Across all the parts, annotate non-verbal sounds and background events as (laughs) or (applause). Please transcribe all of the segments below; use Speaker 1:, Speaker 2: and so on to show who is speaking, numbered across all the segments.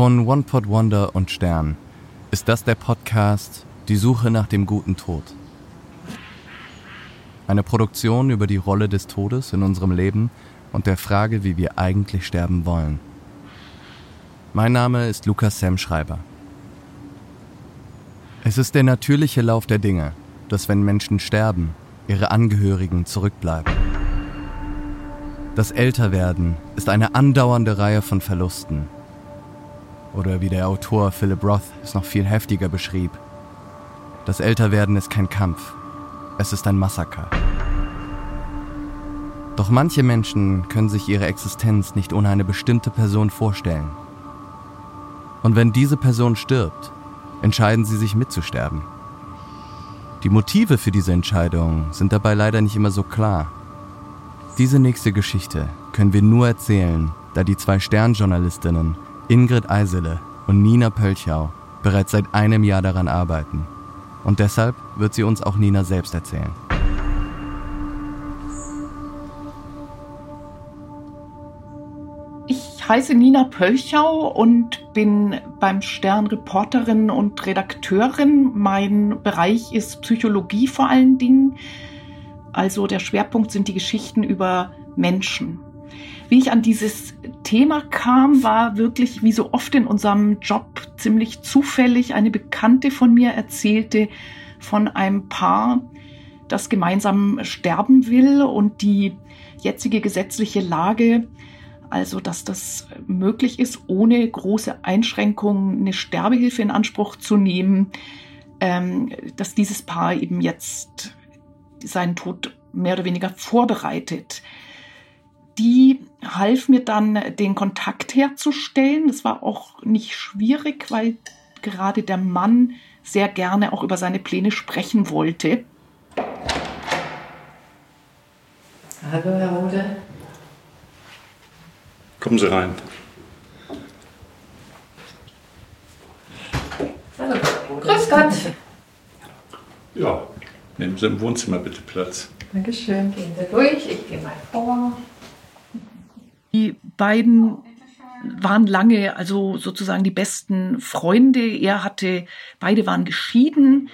Speaker 1: Von One Pot Wonder und Stern ist das der Podcast Die Suche nach dem guten Tod. Eine Produktion über die Rolle des Todes in unserem Leben und der Frage, wie wir eigentlich sterben wollen. Mein Name ist Lukas Sam Schreiber. Es ist der natürliche Lauf der Dinge, dass wenn Menschen sterben, ihre Angehörigen zurückbleiben. Das Älterwerden ist eine andauernde Reihe von Verlusten. Oder wie der Autor Philip Roth es noch viel heftiger beschrieb. Das Älterwerden ist kein Kampf, es ist ein Massaker. Doch manche Menschen können sich ihre Existenz nicht ohne eine bestimmte Person vorstellen. Und wenn diese Person stirbt, entscheiden sie sich mitzusterben. Die Motive für diese Entscheidung sind dabei leider nicht immer so klar. Diese nächste Geschichte können wir nur erzählen, da die zwei Sternjournalistinnen Ingrid Eisele und Nina Pölchau bereits seit einem Jahr daran arbeiten. Und deshalb wird sie uns auch Nina selbst erzählen.
Speaker 2: Ich heiße Nina Pölchau und bin beim Stern Reporterin und Redakteurin. Mein Bereich ist Psychologie vor allen Dingen. Also der Schwerpunkt sind die Geschichten über Menschen. Wie ich an dieses Thema kam, war wirklich wie so oft in unserem Job ziemlich zufällig. Eine Bekannte von mir erzählte von einem Paar, das gemeinsam sterben will und die jetzige gesetzliche Lage, also dass das möglich ist, ohne große Einschränkungen eine Sterbehilfe in Anspruch zu nehmen, ähm, dass dieses Paar eben jetzt seinen Tod mehr oder weniger vorbereitet die half mir dann, den Kontakt herzustellen. Das war auch nicht schwierig, weil gerade der Mann sehr gerne auch über seine Pläne sprechen wollte.
Speaker 3: Hallo, Herr Rode.
Speaker 4: Kommen Sie rein.
Speaker 3: Hallo. Grüß Gott.
Speaker 4: Ja, nehmen Sie im Wohnzimmer bitte Platz.
Speaker 3: Dankeschön. Gehen Sie durch, ich gehe mal vor.
Speaker 2: Beiden waren lange also sozusagen die besten Freunde. Er hatte, beide waren geschieden.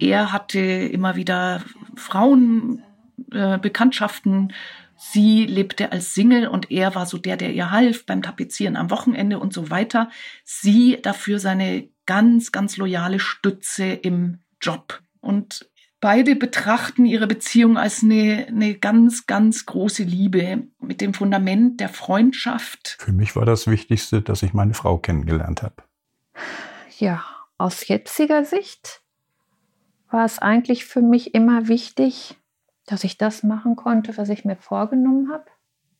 Speaker 2: Er hatte immer wieder Frauenbekanntschaften. Äh, Sie lebte als Single und er war so der, der ihr half beim Tapezieren am Wochenende und so weiter. Sie dafür seine ganz, ganz loyale Stütze im Job. Und Beide betrachten ihre Beziehung als eine, eine ganz, ganz große Liebe mit dem Fundament der Freundschaft.
Speaker 4: Für mich war das Wichtigste, dass ich meine Frau kennengelernt habe.
Speaker 5: Ja, aus jetziger Sicht war es eigentlich für mich immer wichtig, dass ich das machen konnte, was ich mir vorgenommen habe.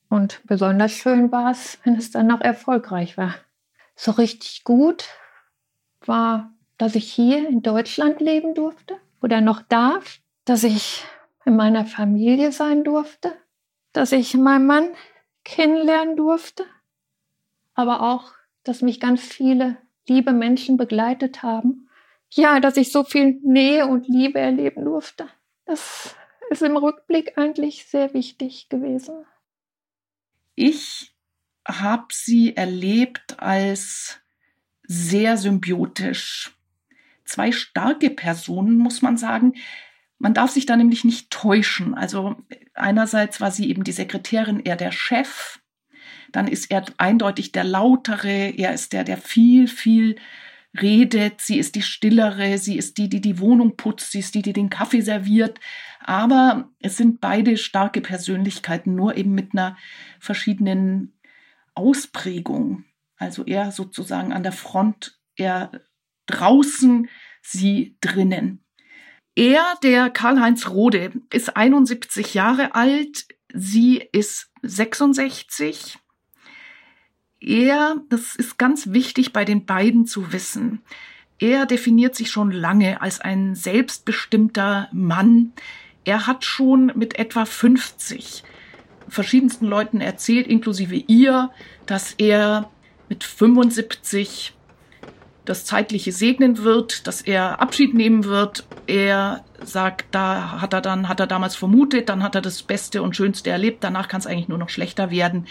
Speaker 5: Und besonders schön war es, wenn es dann noch erfolgreich war. So richtig gut war, dass ich hier in Deutschland leben durfte oder noch darf, dass ich in meiner Familie sein durfte, dass ich meinen Mann kennenlernen durfte, aber auch, dass mich ganz viele liebe Menschen begleitet haben. Ja, dass ich so viel Nähe und Liebe erleben durfte. Das ist im Rückblick eigentlich sehr wichtig gewesen.
Speaker 2: Ich habe sie erlebt als sehr symbiotisch, zwei starke Personen, muss man sagen. Man darf sich da nämlich nicht täuschen. Also einerseits war sie eben die Sekretärin, er der Chef. Dann ist er eindeutig der Lautere. Er ist der, der viel, viel redet. Sie ist die Stillere. Sie ist die, die die Wohnung putzt. Sie ist die, die den Kaffee serviert. Aber es sind beide starke Persönlichkeiten, nur eben mit einer verschiedenen Ausprägung. Also er sozusagen an der Front, er draußen, sie drinnen. Er, der Karl-Heinz Rode, ist 71 Jahre alt, sie ist 66. Er, das ist ganz wichtig bei den beiden zu wissen, er definiert sich schon lange als ein selbstbestimmter Mann. Er hat schon mit etwa 50 verschiedensten Leuten erzählt, inklusive ihr, dass er mit 75 das Zeitliche segnen wird, dass er Abschied nehmen wird. Er sagt, da hat er dann, hat er damals vermutet, dann hat er das Beste und Schönste erlebt, danach kann es eigentlich nur noch schlechter werden.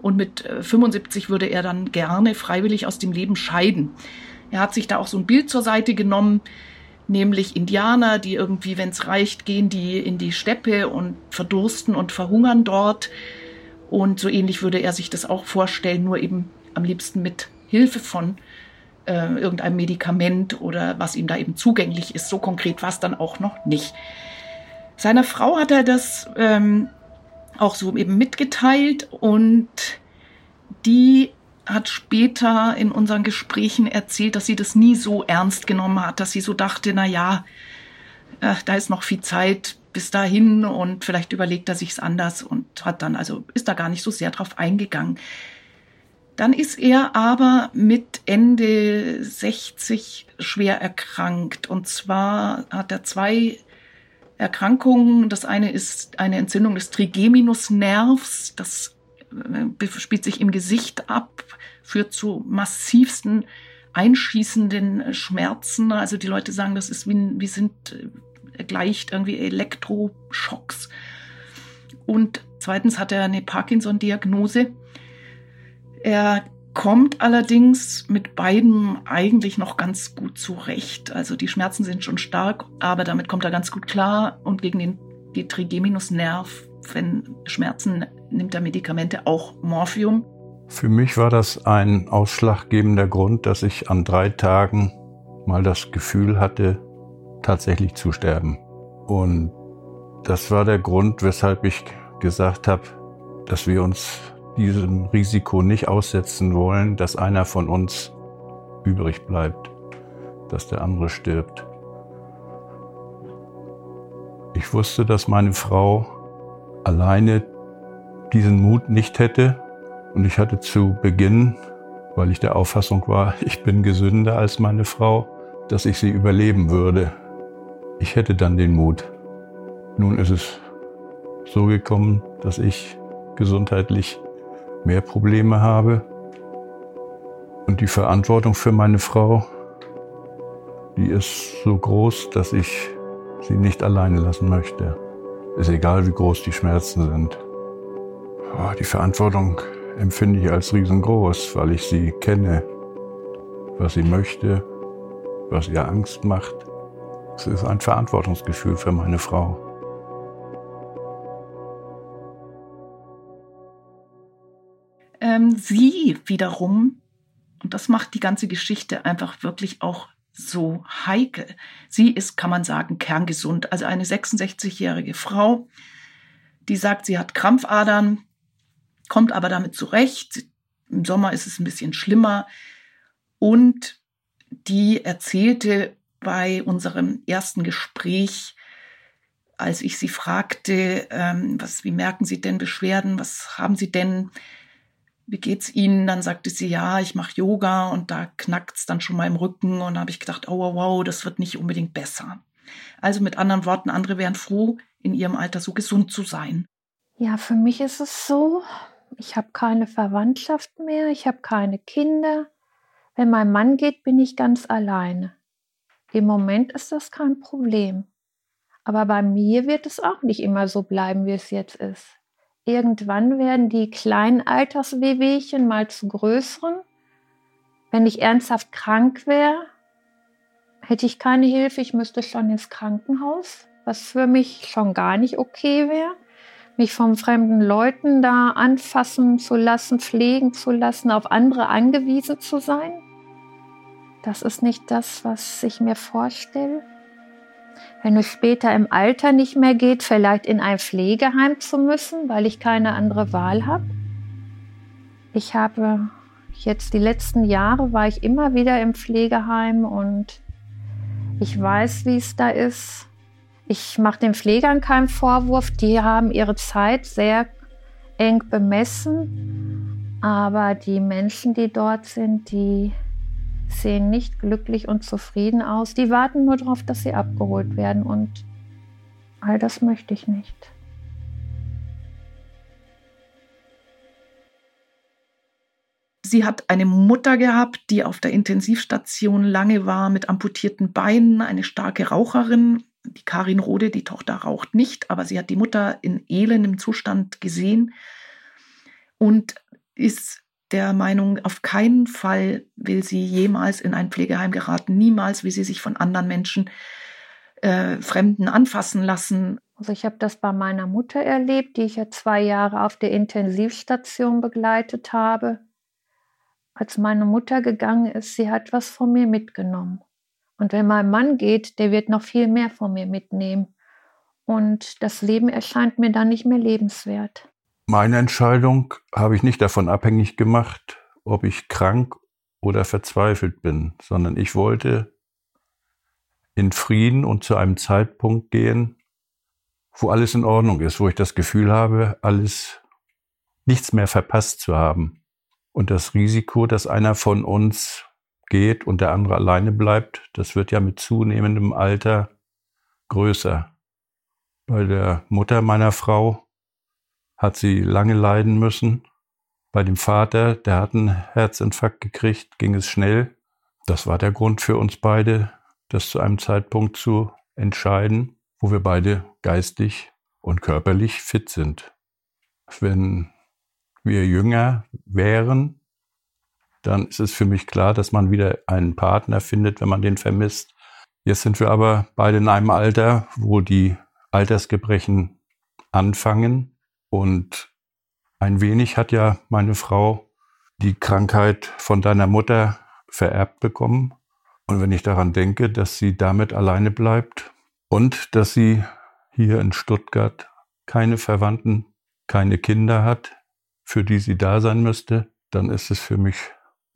Speaker 2: Und mit 75 würde er dann gerne freiwillig aus dem Leben scheiden. Er hat sich da auch so ein Bild zur Seite genommen, nämlich Indianer, die irgendwie, wenn es reicht, gehen die in die Steppe und verdursten und verhungern dort. Und so ähnlich würde er sich das auch vorstellen, nur eben am liebsten mit Hilfe von äh, irgendeinem Medikament oder was ihm da eben zugänglich ist. So konkret war es dann auch noch nicht. Seiner Frau hat er das ähm, auch so eben mitgeteilt und die hat später in unseren Gesprächen erzählt, dass sie das nie so ernst genommen hat, dass sie so dachte, na ja, äh, da ist noch viel Zeit bis dahin und vielleicht überlegt er sich's anders und hat dann also ist da gar nicht so sehr drauf eingegangen. Dann ist er aber mit Ende 60 schwer erkrankt und zwar hat er zwei Erkrankungen. Das eine ist eine Entzündung des Trigeminusnervs, das äh, spielt sich im Gesicht ab, führt zu massivsten einschießenden Schmerzen. Also die Leute sagen, das ist wie, wie sind äh, gleicht irgendwie Elektroschocks. Und zweitens hat er eine Parkinson-Diagnose. Er kommt allerdings mit beiden eigentlich noch ganz gut zurecht. Also die Schmerzen sind schon stark, aber damit kommt er ganz gut klar. Und gegen den die Trigeminusnerv, wenn Schmerzen, nimmt er Medikamente, auch Morphium.
Speaker 6: Für mich war das ein ausschlaggebender Grund, dass ich an drei Tagen mal das Gefühl hatte, tatsächlich zu sterben. Und das war der Grund, weshalb ich gesagt habe, dass wir uns diesem Risiko nicht aussetzen wollen, dass einer von uns übrig bleibt, dass der andere stirbt. Ich wusste, dass meine Frau alleine diesen Mut nicht hätte und ich hatte zu Beginn, weil ich der Auffassung war, (laughs) ich bin gesünder als meine Frau, dass ich sie überleben würde. Ich hätte dann den Mut. Nun ist es so gekommen, dass ich gesundheitlich mehr Probleme habe. Und die Verantwortung für meine Frau, die ist so groß, dass ich sie nicht alleine lassen möchte. Ist egal, wie groß die Schmerzen sind. Oh, die Verantwortung empfinde ich als riesengroß, weil ich sie kenne, was sie möchte, was ihr Angst macht. Es ist ein Verantwortungsgefühl für meine Frau.
Speaker 2: Ähm, sie wiederum, und das macht die ganze Geschichte einfach wirklich auch so heikel. Sie ist, kann man sagen, kerngesund. Also eine 66-jährige Frau, die sagt, sie hat Krampfadern, kommt aber damit zurecht. Im Sommer ist es ein bisschen schlimmer. Und die erzählte bei unserem ersten Gespräch, als ich sie fragte, ähm, was, wie merken Sie denn Beschwerden, was haben Sie denn, wie geht's Ihnen? Dann sagte sie, ja, ich mache Yoga und da knackt's dann schon mal im Rücken. Und da habe ich gedacht, oh wow, wow, das wird nicht unbedingt besser. Also mit anderen Worten, andere wären froh, in ihrem Alter so gesund zu sein.
Speaker 5: Ja, für mich ist es so, ich habe keine Verwandtschaft mehr, ich habe keine Kinder. Wenn mein Mann geht, bin ich ganz alleine. Im Moment ist das kein Problem. Aber bei mir wird es auch nicht immer so bleiben, wie es jetzt ist. Irgendwann werden die kleinen Alterswehwehchen mal zu größeren. Wenn ich ernsthaft krank wäre, hätte ich keine Hilfe, ich müsste schon ins Krankenhaus, was für mich schon gar nicht okay wäre. Mich von fremden Leuten da anfassen zu lassen, pflegen zu lassen, auf andere angewiesen zu sein. Das ist nicht das, was ich mir vorstelle wenn es später im Alter nicht mehr geht, vielleicht in ein Pflegeheim zu müssen, weil ich keine andere Wahl habe. Ich habe jetzt die letzten Jahre war ich immer wieder im Pflegeheim und ich weiß, wie es da ist. Ich mache den Pflegern keinen Vorwurf, die haben ihre Zeit sehr eng bemessen, aber die Menschen, die dort sind, die sehen nicht glücklich und zufrieden aus. Die warten nur darauf, dass sie abgeholt werden und all das möchte ich nicht.
Speaker 2: Sie hat eine Mutter gehabt, die auf der Intensivstation lange war mit amputierten Beinen, eine starke Raucherin. Die Karin Rode, die Tochter, raucht nicht, aber sie hat die Mutter in elendem Zustand gesehen. Und ist der Meinung, auf keinen Fall will sie jemals in ein Pflegeheim geraten. Niemals will sie sich von anderen Menschen, äh, Fremden anfassen lassen.
Speaker 5: Also ich habe das bei meiner Mutter erlebt, die ich ja zwei Jahre auf der Intensivstation begleitet habe. Als meine Mutter gegangen ist, sie hat was von mir mitgenommen. Und wenn mein Mann geht, der wird noch viel mehr von mir mitnehmen. Und das Leben erscheint mir dann nicht mehr lebenswert.
Speaker 6: Meine Entscheidung habe ich nicht davon abhängig gemacht, ob ich krank oder verzweifelt bin, sondern ich wollte in Frieden und zu einem Zeitpunkt gehen, wo alles in Ordnung ist, wo ich das Gefühl habe, alles nichts mehr verpasst zu haben. Und das Risiko, dass einer von uns geht und der andere alleine bleibt, das wird ja mit zunehmendem Alter größer. Bei der Mutter meiner Frau hat sie lange leiden müssen. Bei dem Vater, der hat einen Herzinfarkt gekriegt, ging es schnell. Das war der Grund für uns beide, das zu einem Zeitpunkt zu entscheiden, wo wir beide geistig und körperlich fit sind. Wenn wir jünger wären, dann ist es für mich klar, dass man wieder einen Partner findet, wenn man den vermisst. Jetzt sind wir aber beide in einem Alter, wo die Altersgebrechen anfangen und ein wenig hat ja meine Frau die Krankheit von deiner Mutter vererbt bekommen. Und wenn ich daran denke, dass sie damit alleine bleibt und dass sie hier in Stuttgart keine Verwandten, keine Kinder hat, für die sie da sein müsste, dann ist es für mich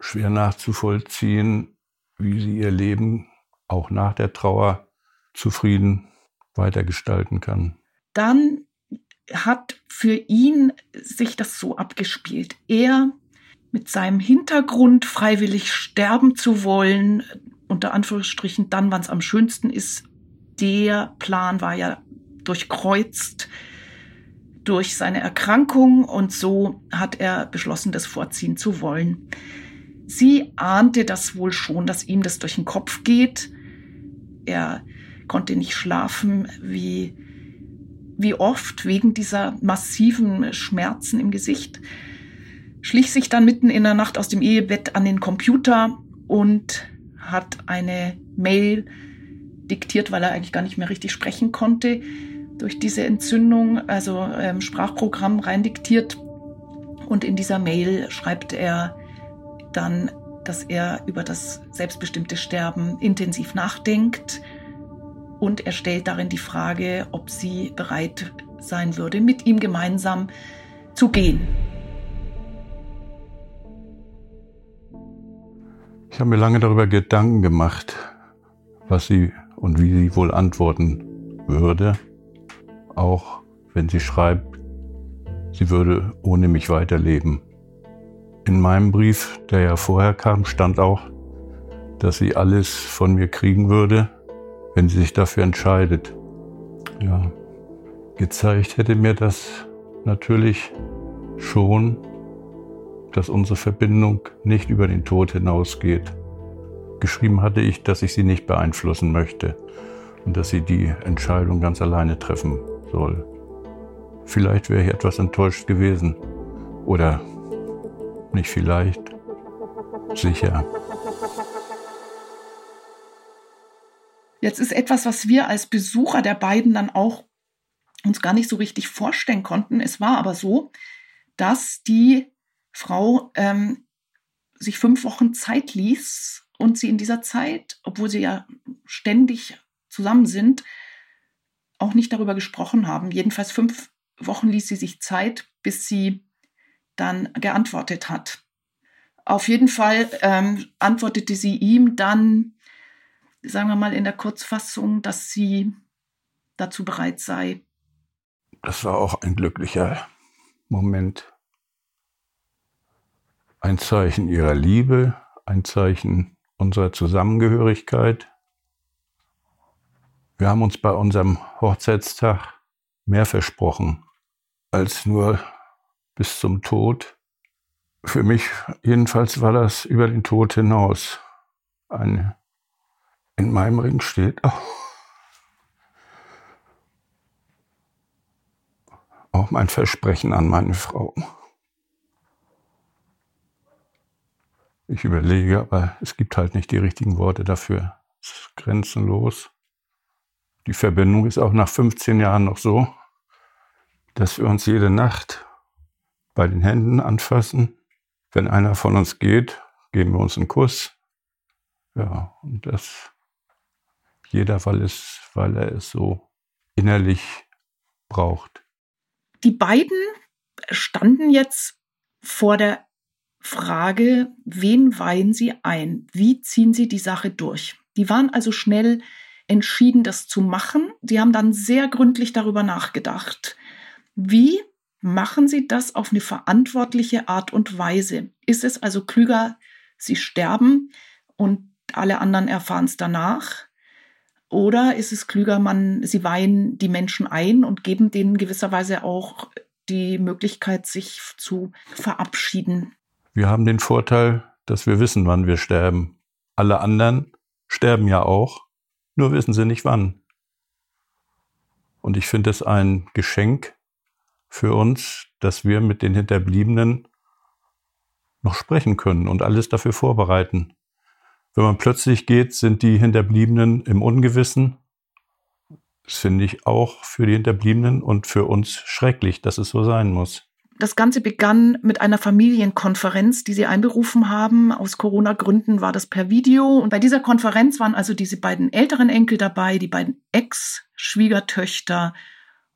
Speaker 6: schwer nachzuvollziehen, wie sie ihr Leben auch nach der Trauer zufrieden weitergestalten kann.
Speaker 2: Dann hat für ihn sich das so abgespielt. Er mit seinem Hintergrund freiwillig sterben zu wollen, unter Anführungsstrichen dann, wann es am schönsten ist, der Plan war ja durchkreuzt durch seine Erkrankung und so hat er beschlossen, das vorziehen zu wollen. Sie ahnte das wohl schon, dass ihm das durch den Kopf geht. Er konnte nicht schlafen, wie wie oft wegen dieser massiven Schmerzen im Gesicht, schlich sich dann mitten in der Nacht aus dem Ehebett an den Computer und hat eine Mail diktiert, weil er eigentlich gar nicht mehr richtig sprechen konnte durch diese Entzündung, also ähm, Sprachprogramm rein diktiert. Und in dieser Mail schreibt er dann, dass er über das selbstbestimmte Sterben intensiv nachdenkt, und er stellt darin die Frage, ob sie bereit sein würde, mit ihm gemeinsam zu gehen.
Speaker 6: Ich habe mir lange darüber Gedanken gemacht, was sie und wie sie wohl antworten würde, auch wenn sie schreibt, sie würde ohne mich weiterleben. In meinem Brief, der ja vorher kam, stand auch, dass sie alles von mir kriegen würde, wenn sie sich dafür entscheidet. Ja, gezeigt hätte mir das natürlich schon, dass unsere Verbindung nicht über den Tod hinausgeht. Geschrieben hatte ich, dass ich sie nicht beeinflussen möchte und dass sie die Entscheidung ganz alleine treffen soll. Vielleicht wäre ich etwas enttäuscht gewesen. Oder nicht vielleicht, sicher.
Speaker 2: Jetzt ist etwas, was wir als Besucher der beiden dann auch uns gar nicht so richtig vorstellen konnten. Es war aber so, dass die Frau ähm, sich fünf Wochen Zeit ließ und sie in dieser Zeit, obwohl sie ja ständig zusammen sind, auch nicht darüber gesprochen haben. Jedenfalls fünf Wochen ließ sie sich Zeit, bis sie dann geantwortet hat. Auf jeden Fall ähm, antwortete sie ihm dann sagen wir mal in der Kurzfassung, dass sie dazu bereit sei.
Speaker 6: Das war auch ein glücklicher Moment. Ein Zeichen ihrer Liebe, ein Zeichen unserer Zusammengehörigkeit. Wir haben uns bei unserem Hochzeitstag mehr versprochen als nur bis zum Tod. Für mich jedenfalls war das über den Tod hinaus eine in meinem Ring steht auch, auch mein Versprechen an meine Frau. Ich überlege, aber es gibt halt nicht die richtigen Worte dafür. Es ist grenzenlos. Die Verbindung ist auch nach 15 Jahren noch so, dass wir uns jede Nacht bei den Händen anfassen. Wenn einer von uns geht, geben wir uns einen Kuss. Ja, und das jeder, weil, es, weil er es so innerlich braucht.
Speaker 2: Die beiden standen jetzt vor der Frage, wen weihen sie ein? Wie ziehen sie die Sache durch? Die waren also schnell entschieden, das zu machen. Sie haben dann sehr gründlich darüber nachgedacht. Wie machen sie das auf eine verantwortliche Art und Weise? Ist es also klüger, sie sterben und alle anderen erfahren es danach? Oder ist es klüger, man, sie weihen die Menschen ein und geben denen gewisserweise auch die Möglichkeit, sich zu verabschieden?
Speaker 6: Wir haben den Vorteil, dass wir wissen, wann wir sterben. Alle anderen sterben ja auch, nur wissen sie nicht wann. Und ich finde es ein Geschenk für uns, dass wir mit den Hinterbliebenen noch sprechen können und alles dafür vorbereiten. Wenn man plötzlich geht, sind die Hinterbliebenen im Ungewissen. Das finde ich auch für die Hinterbliebenen und für uns schrecklich, dass es so sein muss.
Speaker 2: Das Ganze begann mit einer Familienkonferenz, die sie einberufen haben. Aus Corona-Gründen war das per Video. Und bei dieser Konferenz waren also diese beiden älteren Enkel dabei, die beiden Ex-Schwiegertöchter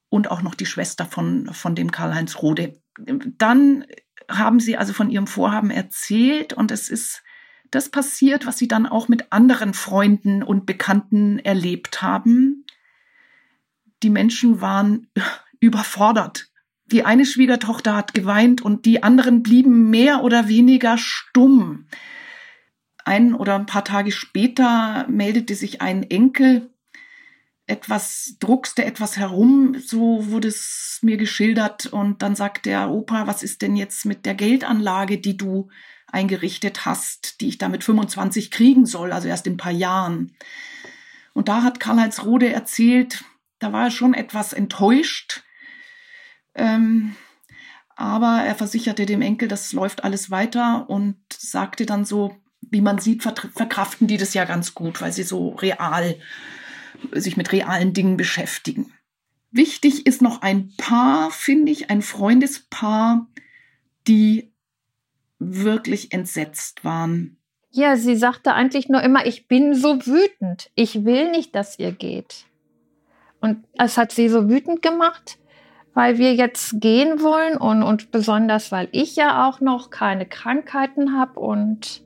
Speaker 2: und auch noch die Schwester von, von dem Karl-Heinz Rode. Dann haben sie also von ihrem Vorhaben erzählt und es ist das passiert, was sie dann auch mit anderen Freunden und Bekannten erlebt haben. Die Menschen waren (laughs) überfordert. Die eine Schwiegertochter hat geweint und die anderen blieben mehr oder weniger stumm. Ein oder ein paar Tage später meldete sich ein Enkel, etwas druckste etwas herum, so wurde es mir geschildert und dann sagt der Opa, was ist denn jetzt mit der Geldanlage, die du eingerichtet hast, die ich da mit 25 kriegen soll, also erst in ein paar Jahren. Und da hat Karl-Heinz Rode erzählt, da war er schon etwas enttäuscht. Ähm, aber er versicherte dem Enkel, das läuft alles weiter und sagte dann so, wie man sieht, verkraften die das ja ganz gut, weil sie so real sich mit realen Dingen beschäftigen. Wichtig ist noch ein Paar, finde ich, ein Freundespaar, die wirklich entsetzt waren.
Speaker 5: Ja, sie sagte eigentlich nur immer, ich bin so wütend. Ich will nicht, dass ihr geht. Und es hat sie so wütend gemacht, weil wir jetzt gehen wollen und, und besonders, weil ich ja auch noch keine Krankheiten habe und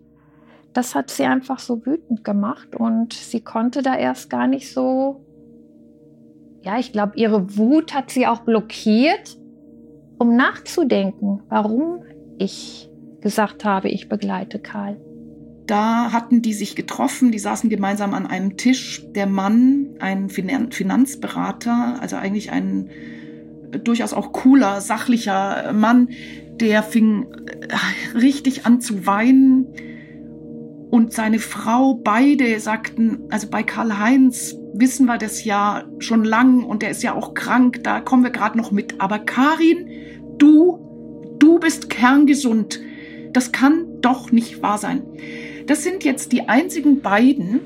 Speaker 5: das hat sie einfach so wütend gemacht und sie konnte da erst gar nicht so, ja, ich glaube, ihre Wut hat sie auch blockiert, um nachzudenken, warum ich gesagt habe, ich begleite Karl.
Speaker 2: Da hatten die sich getroffen, die saßen gemeinsam an einem Tisch. Der Mann, ein Finanzberater, also eigentlich ein durchaus auch cooler, sachlicher Mann, der fing äh, richtig an zu weinen. Und seine Frau, beide sagten, also bei Karl-Heinz wissen wir das ja schon lang und der ist ja auch krank, da kommen wir gerade noch mit. Aber Karin, du, du bist kerngesund das kann doch nicht wahr sein. Das sind jetzt die einzigen beiden,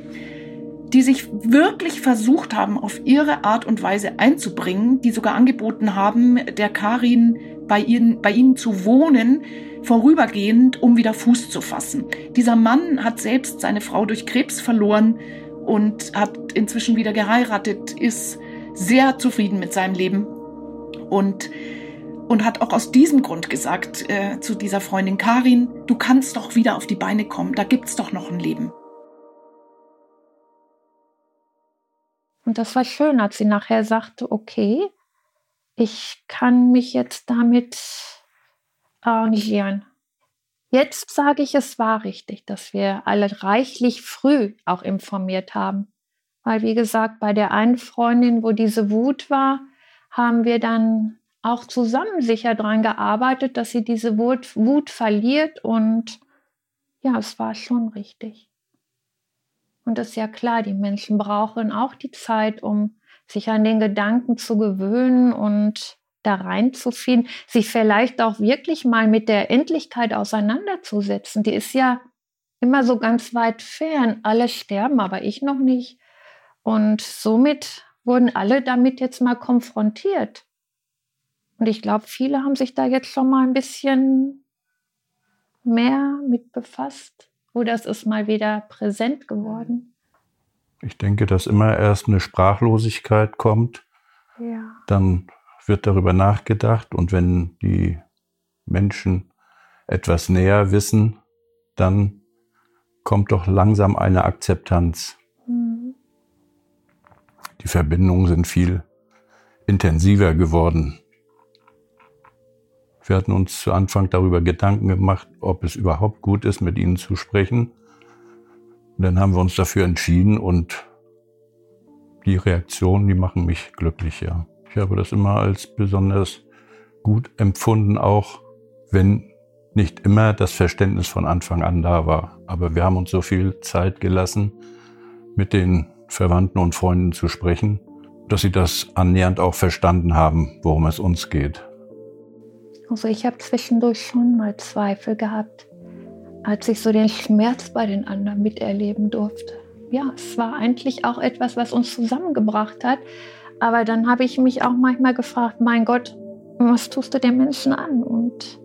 Speaker 2: die sich wirklich versucht haben, auf ihre Art und Weise einzubringen, die sogar angeboten haben, der Karin bei ihnen, bei ihnen zu wohnen, vorübergehend, um wieder Fuß zu fassen. Dieser Mann hat selbst seine Frau durch Krebs verloren und hat inzwischen wieder geheiratet, ist sehr zufrieden mit seinem Leben und und hat auch aus diesem Grund gesagt äh, zu dieser Freundin Karin, du kannst doch wieder auf die Beine kommen, da gibt's doch noch ein Leben.
Speaker 5: Und das war schön, als sie nachher sagte, okay, ich kann mich jetzt damit arrangieren. Jetzt sage ich, es war richtig, dass wir alle reichlich früh auch informiert haben. Weil, wie gesagt, bei der einen Freundin, wo diese Wut war, haben wir dann auch zusammen sicher daran gearbeitet, dass sie diese Wut, Wut verliert und ja, es war schon richtig. Und das ist ja klar, die Menschen brauchen auch die Zeit, um sich an den Gedanken zu gewöhnen und da reinzufinden, sich vielleicht auch wirklich mal mit der Endlichkeit auseinanderzusetzen. Die ist ja immer so ganz weit fern. Alle sterben, aber ich noch nicht. Und somit wurden alle damit jetzt mal konfrontiert. Und ich glaube, viele haben sich da jetzt schon mal ein bisschen mehr mit befasst. Oder es ist mal wieder präsent geworden.
Speaker 6: Ich denke, dass immer erst eine Sprachlosigkeit kommt.
Speaker 5: Ja.
Speaker 6: Dann wird darüber nachgedacht und wenn die Menschen etwas näher wissen, dann kommt doch langsam eine Akzeptanz.
Speaker 5: Mhm.
Speaker 6: Die Verbindungen sind viel intensiver geworden. Wir hatten uns zu Anfang darüber Gedanken gemacht, ob es überhaupt gut ist, mit ihnen zu sprechen. Und dann haben wir uns dafür entschieden und die Reaktionen, die machen mich glücklich, ja. Ich habe das immer als besonders gut empfunden, auch wenn nicht immer das Verständnis von Anfang an da war. Aber wir haben uns so viel Zeit gelassen, mit den Verwandten und Freunden zu sprechen, dass sie das annähernd auch verstanden haben, worum es uns geht.
Speaker 5: Also ich habe zwischendurch schon mal Zweifel gehabt, als ich so den Schmerz bei den anderen miterleben durfte. Ja, es war eigentlich auch etwas, was uns zusammengebracht hat. Aber dann habe ich mich auch manchmal gefragt, mein Gott, was tust du den Menschen an? Und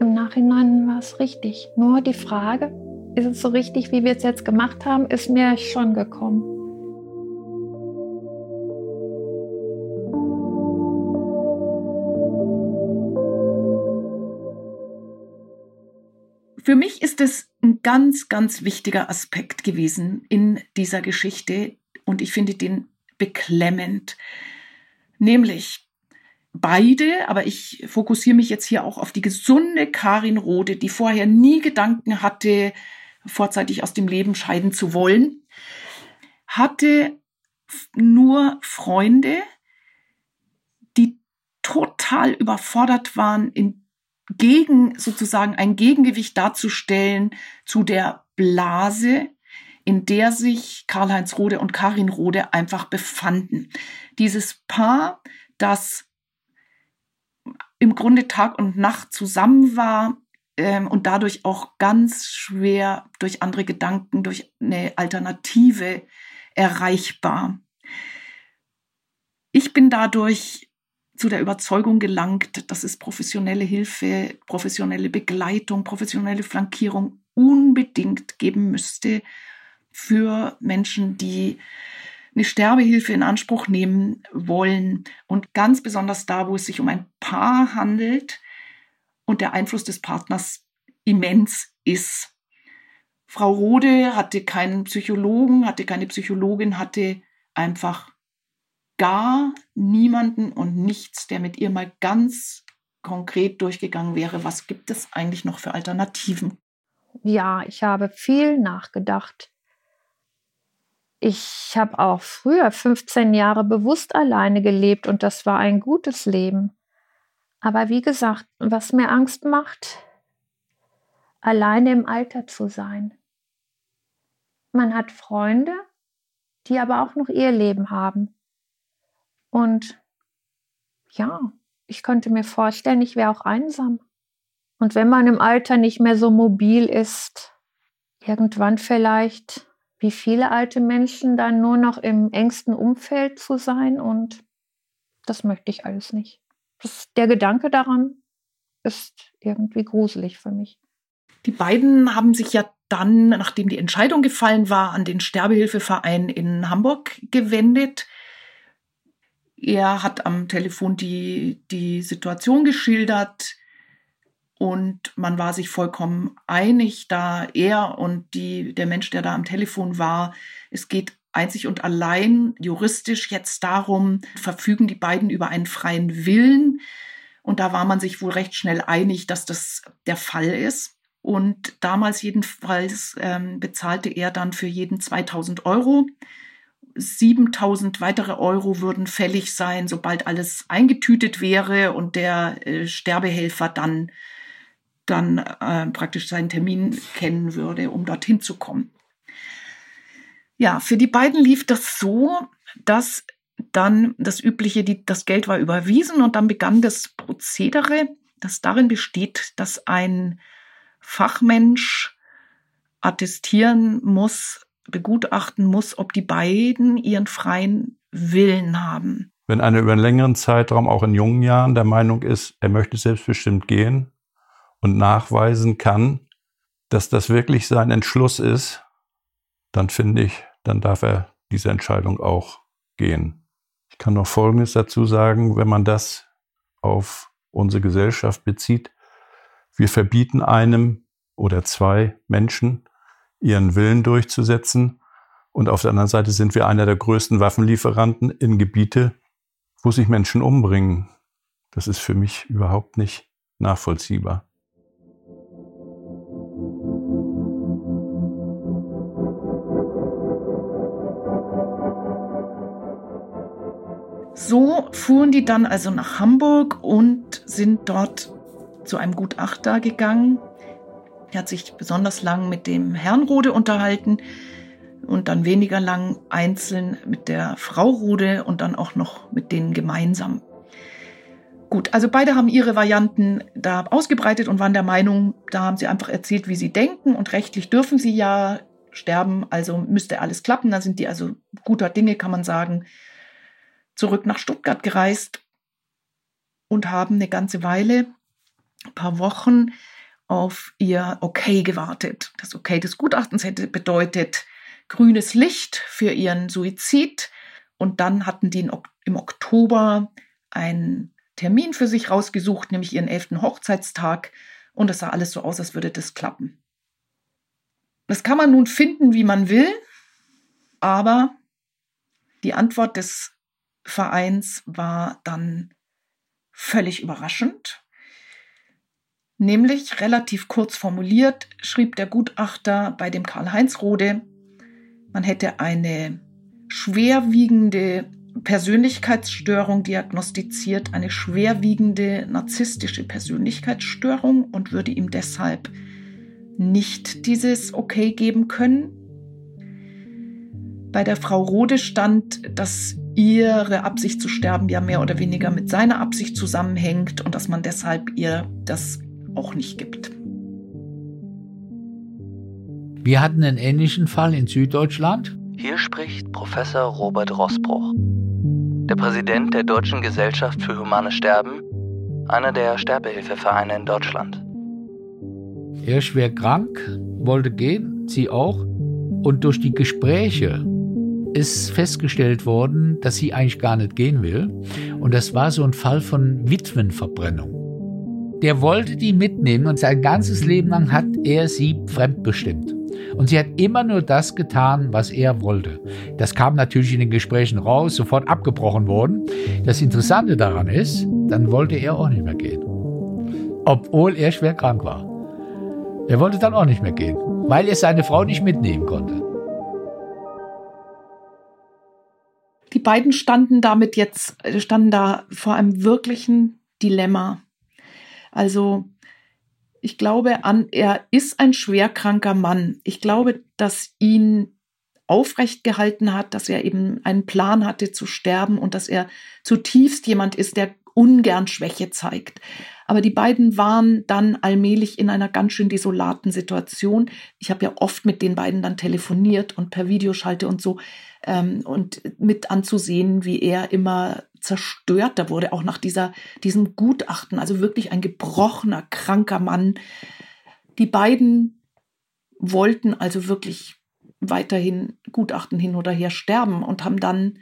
Speaker 5: im Nachhinein war es richtig. Nur die Frage, ist es so richtig, wie wir es jetzt gemacht haben, ist mir schon gekommen.
Speaker 2: Für mich ist es ein ganz, ganz wichtiger Aspekt gewesen in dieser Geschichte und ich finde den beklemmend. Nämlich beide, aber ich fokussiere mich jetzt hier auch auf die gesunde Karin Rode, die vorher nie Gedanken hatte, vorzeitig aus dem Leben scheiden zu wollen, hatte nur Freunde, die total überfordert waren in gegen sozusagen ein Gegengewicht darzustellen zu der Blase, in der sich Karl-Heinz Rode und Karin Rode einfach befanden. Dieses Paar, das im Grunde Tag und Nacht zusammen war ähm, und dadurch auch ganz schwer durch andere Gedanken, durch eine Alternative erreichbar. Ich bin dadurch zu der Überzeugung gelangt, dass es professionelle Hilfe, professionelle Begleitung, professionelle Flankierung unbedingt geben müsste für Menschen, die eine Sterbehilfe in Anspruch nehmen wollen und ganz besonders da, wo es sich um ein Paar handelt und der Einfluss des Partners immens ist. Frau Rode hatte keinen Psychologen, hatte keine Psychologin, hatte einfach gar niemanden und nichts, der mit ihr mal ganz konkret durchgegangen wäre, was gibt es eigentlich noch für Alternativen?
Speaker 5: Ja, ich habe viel nachgedacht. Ich habe auch früher 15 Jahre bewusst alleine gelebt und das war ein gutes Leben. Aber wie gesagt, was mir Angst macht, alleine im Alter zu sein. Man hat Freunde, die aber auch noch ihr Leben haben. Und ja, ich könnte mir vorstellen, ich wäre auch einsam. Und wenn man im Alter nicht mehr so mobil ist, irgendwann vielleicht, wie viele alte Menschen, dann nur noch im engsten Umfeld zu sein. Und das möchte ich alles nicht. Das, der Gedanke daran ist irgendwie gruselig für mich.
Speaker 2: Die beiden haben sich ja dann, nachdem die Entscheidung gefallen war, an den Sterbehilfeverein in Hamburg gewendet. Er hat am Telefon die, die Situation geschildert und man war sich vollkommen einig, da er und die, der Mensch, der da am Telefon war, es geht einzig und allein juristisch jetzt darum, verfügen die beiden über einen freien Willen. Und da war man sich wohl recht schnell einig, dass das der Fall ist. Und damals jedenfalls ähm, bezahlte er dann für jeden 2000 Euro. 7000 weitere Euro würden fällig sein, sobald alles eingetütet wäre und der äh, Sterbehelfer dann, dann äh, praktisch seinen Termin kennen würde, um dorthin zu kommen. Ja, für die beiden lief das so, dass dann das übliche, die, das Geld war überwiesen und dann begann das Prozedere, das darin besteht, dass ein Fachmensch attestieren muss, begutachten muss, ob die beiden ihren freien Willen haben.
Speaker 6: Wenn einer über einen längeren Zeitraum, auch in jungen Jahren, der Meinung ist, er möchte selbstbestimmt gehen und nachweisen kann, dass das wirklich sein Entschluss ist, dann finde ich, dann darf er diese Entscheidung auch gehen. Ich kann noch Folgendes dazu sagen, wenn man das auf unsere Gesellschaft bezieht. Wir verbieten einem oder zwei Menschen, ihren Willen durchzusetzen. Und auf der anderen Seite sind wir einer der größten Waffenlieferanten in Gebiete, wo sich Menschen umbringen. Das ist für mich überhaupt nicht nachvollziehbar.
Speaker 2: So fuhren die dann also nach Hamburg und sind dort zu einem Gutachter gegangen. Er hat sich besonders lang mit dem Herrn Rode unterhalten und dann weniger lang einzeln mit der Frau Rode und dann auch noch mit denen gemeinsam. Gut, also beide haben ihre Varianten da ausgebreitet und waren der Meinung, da haben sie einfach erzählt, wie sie denken und rechtlich dürfen sie ja sterben, also müsste alles klappen. Da sind die also guter Dinge, kann man sagen, zurück nach Stuttgart gereist und haben eine ganze Weile, ein paar Wochen auf ihr Okay gewartet. Das Okay des Gutachtens hätte bedeutet grünes Licht für ihren Suizid. Und dann hatten die im Oktober einen Termin für sich rausgesucht, nämlich ihren elften Hochzeitstag. Und es sah alles so aus, als würde das klappen. Das kann man nun finden, wie man will, aber die Antwort des Vereins war dann völlig überraschend. Nämlich relativ kurz formuliert schrieb der Gutachter bei dem Karl-Heinz Rode, man hätte eine schwerwiegende Persönlichkeitsstörung diagnostiziert, eine schwerwiegende narzisstische Persönlichkeitsstörung und würde ihm deshalb nicht dieses Okay geben können. Bei der Frau Rode stand, dass ihre Absicht zu sterben ja mehr oder weniger mit seiner Absicht zusammenhängt und dass man deshalb ihr das auch nicht gibt.
Speaker 7: Wir hatten einen ähnlichen Fall in Süddeutschland.
Speaker 1: Hier spricht Professor Robert Rossbruch, der Präsident der Deutschen Gesellschaft für Humanes Sterben, einer der Sterbehilfevereine in Deutschland.
Speaker 7: Er ist schwer krank, wollte gehen, sie auch. Und durch die Gespräche ist festgestellt worden, dass sie eigentlich gar nicht gehen will. Und das war so ein Fall von Witwenverbrennung. Der wollte die mitnehmen und sein ganzes Leben lang hat er sie fremdbestimmt. Und sie hat immer nur das getan, was er wollte. Das kam natürlich in den Gesprächen raus, sofort abgebrochen worden. Das Interessante daran ist, dann wollte er auch nicht mehr gehen. Obwohl er schwer krank war. Er wollte dann auch nicht mehr gehen, weil er seine Frau nicht mitnehmen konnte.
Speaker 2: Die beiden standen damit jetzt, standen da vor einem wirklichen Dilemma. Also, ich glaube an, er ist ein schwerkranker Mann. Ich glaube, dass ihn aufrecht gehalten hat, dass er eben einen Plan hatte zu sterben und dass er zutiefst jemand ist, der ungern Schwäche zeigt. Aber die beiden waren dann allmählich in einer ganz schön desolaten Situation. Ich habe ja oft mit den beiden dann telefoniert und per Videoschalte und so ähm, und mit anzusehen, wie er immer zerstörter wurde, auch nach dieser, diesem Gutachten. Also wirklich ein gebrochener, kranker Mann. Die beiden wollten also wirklich weiterhin Gutachten hin oder her sterben und haben dann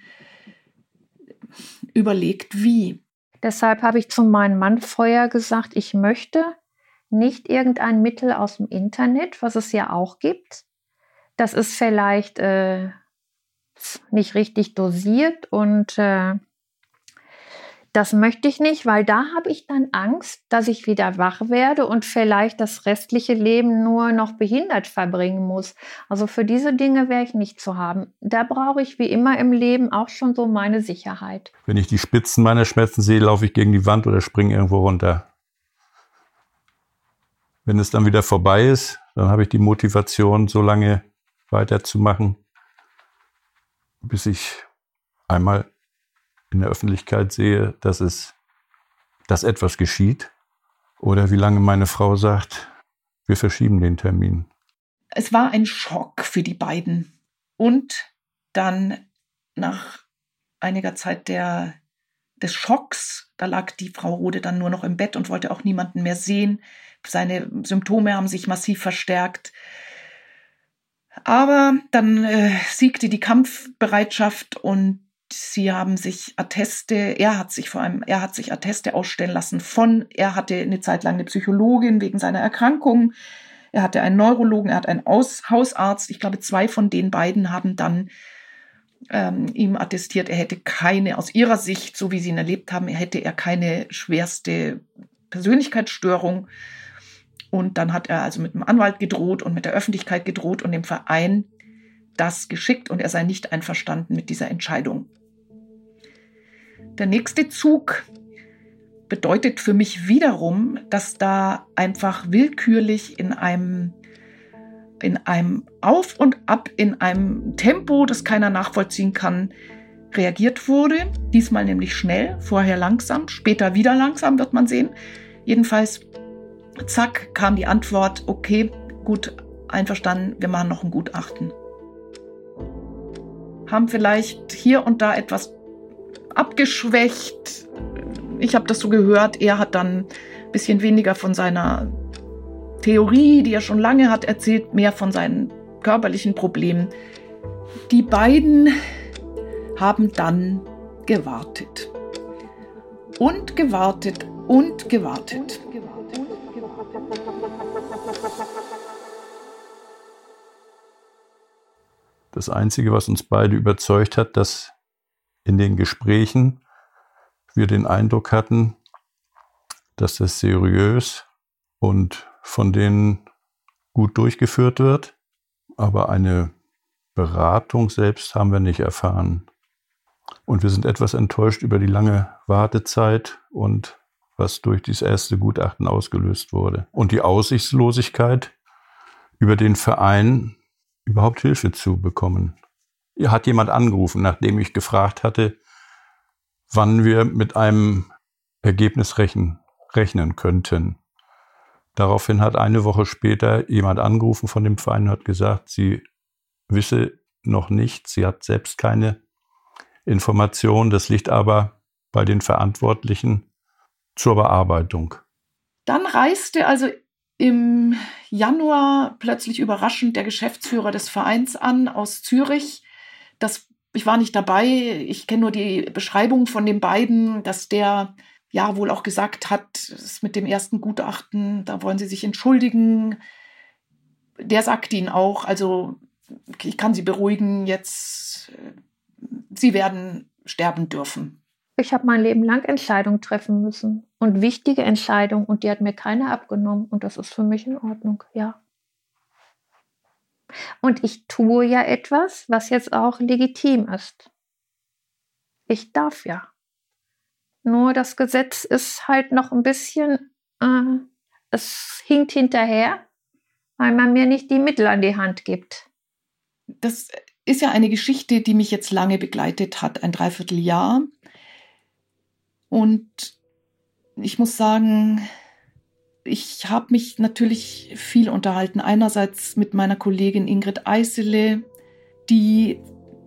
Speaker 2: überlegt, wie.
Speaker 5: Deshalb habe ich zu meinem Mann vorher gesagt, ich möchte nicht irgendein Mittel aus dem Internet, was es ja auch gibt. Das ist vielleicht äh, nicht richtig dosiert und äh, das möchte ich nicht, weil da habe ich dann Angst, dass ich wieder wach werde und vielleicht das restliche Leben nur noch behindert verbringen muss. Also für diese Dinge wäre ich nicht zu haben. Da brauche ich wie immer im Leben auch schon so meine Sicherheit.
Speaker 6: Wenn ich die Spitzen meiner Schmerzen sehe, laufe ich gegen die Wand oder springe irgendwo runter. Wenn es dann wieder vorbei ist, dann habe ich die Motivation, so lange weiterzumachen, bis ich einmal in der Öffentlichkeit sehe, dass es, dass etwas geschieht. Oder wie lange meine Frau sagt, wir verschieben den Termin.
Speaker 2: es war ein Schock für die beiden. Und dann nach einiger Zeit der, des Schocks, da lag die Frau Rode dann nur noch im Bett und wollte auch niemanden mehr sehen. Seine Symptome haben sich massiv verstärkt. Aber dann äh, siegte die Kampfbereitschaft und sie haben sich Atteste, er hat sich vor allem, er hat sich Atteste ausstellen lassen von, er hatte eine Zeit lang eine Psychologin wegen seiner Erkrankung, er hatte einen Neurologen, er hat einen Aus Hausarzt. Ich glaube, zwei von den beiden haben dann ähm, ihm attestiert, er hätte keine, aus ihrer Sicht, so wie sie ihn erlebt haben, hätte er keine schwerste Persönlichkeitsstörung. Und dann hat er also mit dem Anwalt gedroht und mit der Öffentlichkeit gedroht und dem Verein das geschickt und er sei nicht einverstanden mit dieser Entscheidung. Der nächste Zug bedeutet für mich wiederum, dass da einfach willkürlich in einem in einem Auf und Ab, in einem Tempo, das keiner nachvollziehen kann, reagiert wurde. Diesmal nämlich schnell, vorher langsam, später wieder langsam, wird man sehen. Jedenfalls, zack, kam die Antwort, okay, gut, einverstanden, wir machen noch ein Gutachten. Haben vielleicht hier und da etwas abgeschwächt. Ich habe das so gehört, er hat dann ein bisschen weniger von seiner Theorie, die er schon lange hat, erzählt, mehr von seinen körperlichen Problemen. Die beiden haben dann gewartet. Und gewartet und gewartet.
Speaker 6: Das Einzige, was uns beide überzeugt hat, dass in den Gesprächen wir den Eindruck hatten, dass das seriös und von denen gut durchgeführt wird. Aber eine Beratung selbst haben wir nicht erfahren. Und wir sind etwas enttäuscht über die lange Wartezeit und was durch dieses erste Gutachten ausgelöst wurde. Und die Aussichtslosigkeit, über den Verein überhaupt Hilfe zu bekommen. Hat jemand angerufen, nachdem ich gefragt hatte, wann wir mit einem Ergebnis rechnen, rechnen könnten. Daraufhin hat eine Woche später jemand angerufen von dem Verein und hat gesagt, sie wisse noch nicht, sie hat selbst keine Information, das liegt aber bei den Verantwortlichen zur Bearbeitung.
Speaker 2: Dann reiste also im Januar plötzlich überraschend der Geschäftsführer des Vereins an aus Zürich. Das, ich war nicht dabei, ich kenne nur die Beschreibung von den beiden, dass der ja wohl auch gesagt hat, mit dem ersten Gutachten, da wollen sie sich entschuldigen. Der sagt ihnen auch, also ich kann sie beruhigen, jetzt, äh, sie werden sterben dürfen.
Speaker 5: Ich habe mein Leben lang Entscheidungen treffen müssen und wichtige Entscheidungen und die hat mir keiner abgenommen und das ist für mich in Ordnung, ja. Und ich tue ja etwas, was jetzt auch legitim ist. Ich darf ja. Nur das Gesetz ist halt noch ein bisschen, äh, es hinkt hinterher, weil man mir nicht die Mittel an die Hand gibt.
Speaker 2: Das ist ja eine Geschichte, die mich jetzt lange begleitet hat, ein Dreivierteljahr. Und ich muss sagen, ich habe mich natürlich viel unterhalten. Einerseits mit meiner Kollegin Ingrid Eisele, die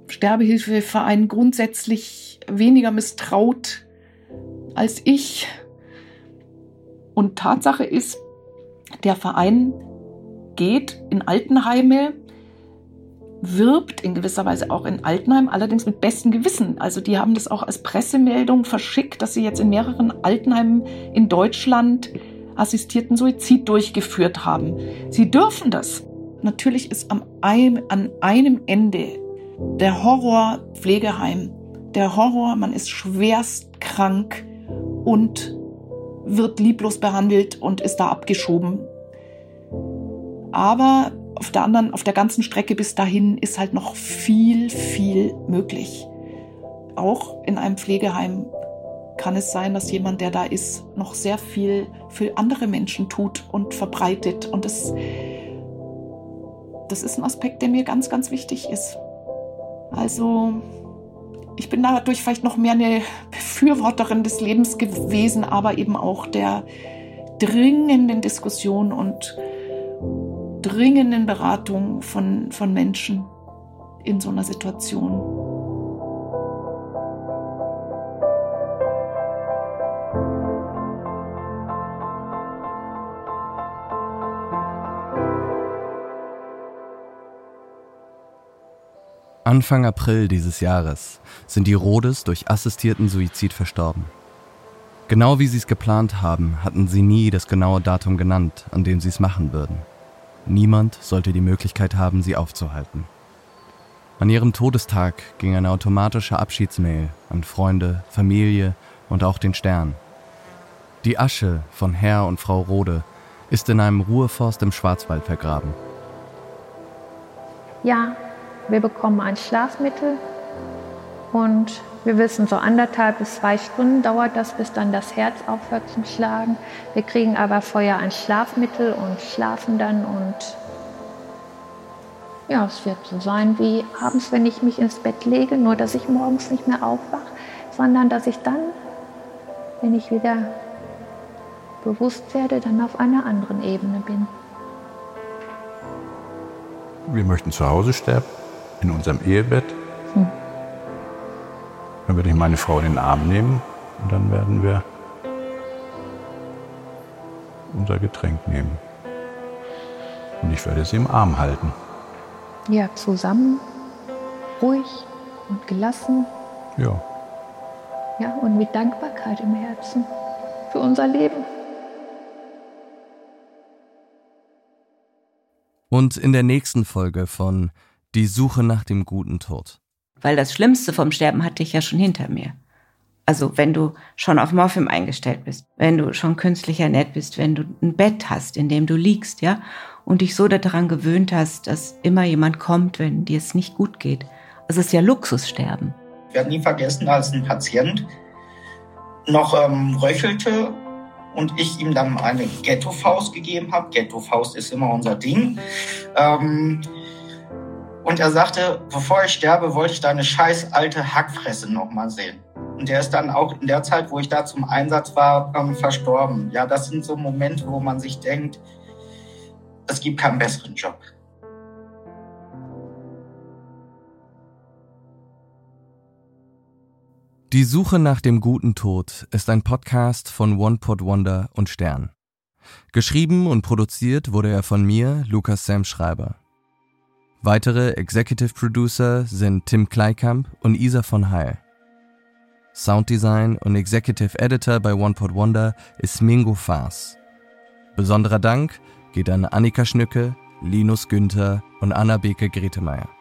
Speaker 2: Sterbehilfeverein grundsätzlich weniger misstraut als ich. Und Tatsache ist, der Verein geht in Altenheime, wirbt in gewisser Weise auch in Altenheim, allerdings mit bestem Gewissen. Also die haben das auch als Pressemeldung verschickt, dass sie jetzt in mehreren Altenheimen in Deutschland assistierten Suizid durchgeführt haben. Sie dürfen das. Natürlich ist am ein, an einem Ende der Horror Pflegeheim. Der Horror, man ist schwerst krank, und wird lieblos behandelt und ist da abgeschoben. Aber auf der anderen, auf der ganzen Strecke bis dahin ist halt noch viel, viel möglich. Auch in einem Pflegeheim kann es sein, dass jemand, der da ist, noch sehr viel für andere Menschen tut und verbreitet. Und das, das ist ein Aspekt, der mir ganz, ganz wichtig ist. Also ich bin dadurch vielleicht noch mehr eine Befürworterin des Lebens gewesen, aber eben auch der dringenden Diskussion und dringenden Beratung von, von Menschen in so einer Situation.
Speaker 1: Anfang April dieses Jahres sind die Rhodes durch assistierten Suizid verstorben. Genau wie sie es geplant haben, hatten sie nie das genaue Datum genannt, an dem sie es machen würden. Niemand sollte die Möglichkeit haben, sie aufzuhalten. An ihrem Todestag ging eine automatische Abschiedsmail an Freunde, Familie und auch den Stern. Die Asche von Herr und Frau Rode ist in einem Ruheforst im Schwarzwald vergraben.
Speaker 5: Ja, wir bekommen ein Schlafmittel und wir wissen, so anderthalb bis zwei Stunden dauert das, bis dann das Herz aufhört zu schlagen. Wir kriegen aber vorher ein Schlafmittel und schlafen dann und ja, es wird so sein wie abends, wenn ich mich ins Bett lege, nur dass ich morgens nicht mehr aufwache, sondern dass ich dann, wenn ich wieder bewusst werde, dann auf einer anderen Ebene bin.
Speaker 6: Wir möchten zu Hause sterben in unserem Ehebett. Hm. Dann würde ich meine Frau in den Arm nehmen und dann werden wir unser Getränk nehmen. Und ich werde sie im Arm halten.
Speaker 5: Ja, zusammen, ruhig und gelassen.
Speaker 6: Ja.
Speaker 5: Ja, und mit Dankbarkeit im Herzen für unser Leben.
Speaker 1: Und in der nächsten Folge von die Suche nach dem guten Tod.
Speaker 8: Weil das Schlimmste vom Sterben hatte ich ja schon hinter mir. Also wenn du schon auf Morphium eingestellt bist, wenn du schon künstlich ernährt bist, wenn du ein Bett hast, in dem du liegst, ja, und dich so daran gewöhnt hast, dass immer jemand kommt, wenn dir es nicht gut geht. Also es ist ja Luxussterben.
Speaker 9: Ich werde nie vergessen, als ein Patient noch ähm, röchelte und ich ihm dann eine Ghetto-Faust gegeben habe. Ghetto-Faust ist immer unser Ding. Ähm, und er sagte, bevor ich sterbe, wollte ich deine scheiß alte Hackfresse nochmal sehen. Und der ist dann auch in der Zeit, wo ich da zum Einsatz war, ähm, verstorben. Ja, das sind so Momente, wo man sich denkt, es gibt keinen besseren Job.
Speaker 1: Die Suche nach dem guten Tod ist ein Podcast von One Pot Wonder und Stern. Geschrieben und produziert wurde er von mir, Lukas Sam Schreiber. Weitere Executive Producer sind Tim Kleikamp und Isa von Heil. Sounddesign und Executive Editor bei OnePod Wonder ist Mingo Faas. Besonderer Dank geht an Annika Schnücke, Linus Günther und Anna Beke Gretemeyer.